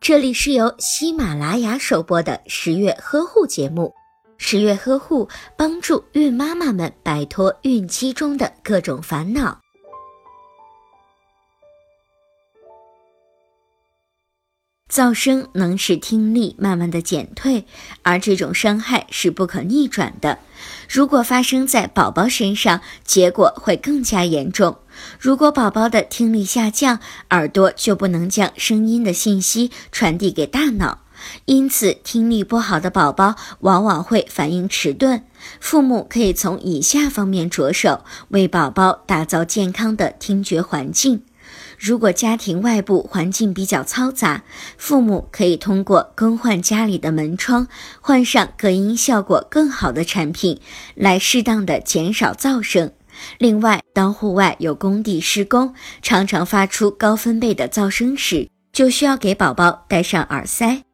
这里是由喜马拉雅首播的十月呵护节目。十月呵护帮助孕妈妈们摆脱孕期中的各种烦恼。噪声能使听力慢慢的减退，而这种伤害是不可逆转的。如果发生在宝宝身上，结果会更加严重。如果宝宝的听力下降，耳朵就不能将声音的信息传递给大脑，因此听力不好的宝宝往往会反应迟钝。父母可以从以下方面着手，为宝宝打造健康的听觉环境。如果家庭外部环境比较嘈杂，父母可以通过更换家里的门窗，换上隔音效果更好的产品，来适当的减少噪声。另外，当户外有工地施工，常常发出高分贝的噪声时，就需要给宝宝戴上耳塞。